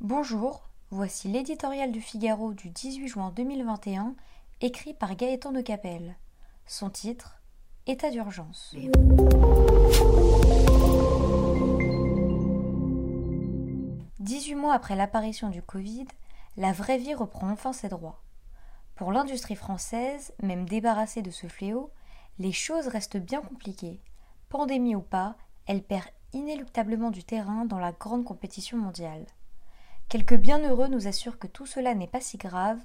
Bonjour, voici l'éditorial du Figaro du 18 juin 2021, écrit par Gaëtan de Capelle. Son titre État d'urgence. Dix-huit mois après l'apparition du Covid, la vraie vie reprend enfin ses droits. Pour l'industrie française, même débarrassée de ce fléau, les choses restent bien compliquées. Pandémie ou pas, elle perd inéluctablement du terrain dans la grande compétition mondiale. Quelques bienheureux nous assurent que tout cela n'est pas si grave,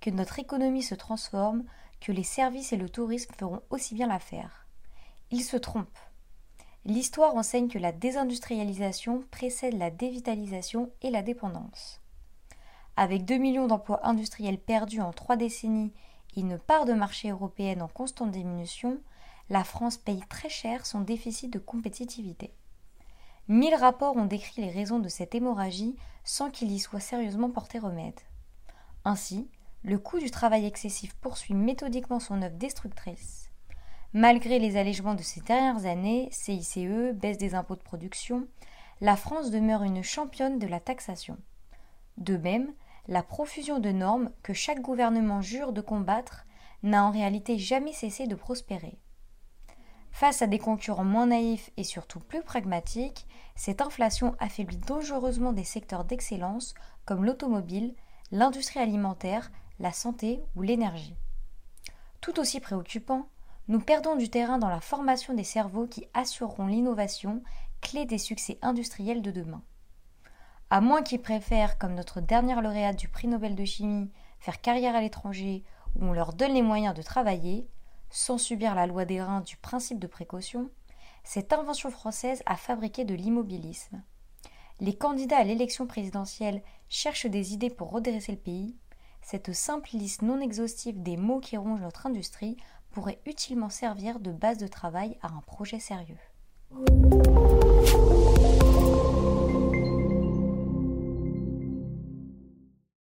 que notre économie se transforme, que les services et le tourisme feront aussi bien l'affaire. Ils se trompent. L'histoire enseigne que la désindustrialisation précède la dévitalisation et la dépendance. Avec 2 millions d'emplois industriels perdus en trois décennies et une part de marché européenne en constante diminution, la France paye très cher son déficit de compétitivité. Mille rapports ont décrit les raisons de cette hémorragie sans qu'il y soit sérieusement porté remède. Ainsi, le coût du travail excessif poursuit méthodiquement son œuvre destructrice. Malgré les allégements de ces dernières années, CICE, baisse des impôts de production, la France demeure une championne de la taxation. De même, la profusion de normes que chaque gouvernement jure de combattre n'a en réalité jamais cessé de prospérer. Face à des concurrents moins naïfs et surtout plus pragmatiques, cette inflation affaiblit dangereusement des secteurs d'excellence comme l'automobile, l'industrie alimentaire, la santé ou l'énergie. Tout aussi préoccupant, nous perdons du terrain dans la formation des cerveaux qui assureront l'innovation, clé des succès industriels de demain. À moins qu'ils préfèrent, comme notre dernière lauréate du prix Nobel de chimie, faire carrière à l'étranger où on leur donne les moyens de travailler, sans subir la loi des reins du principe de précaution, cette invention française a fabriqué de l'immobilisme. Les candidats à l'élection présidentielle cherchent des idées pour redresser le pays. Cette simple liste non exhaustive des mots qui rongent notre industrie pourrait utilement servir de base de travail à un projet sérieux.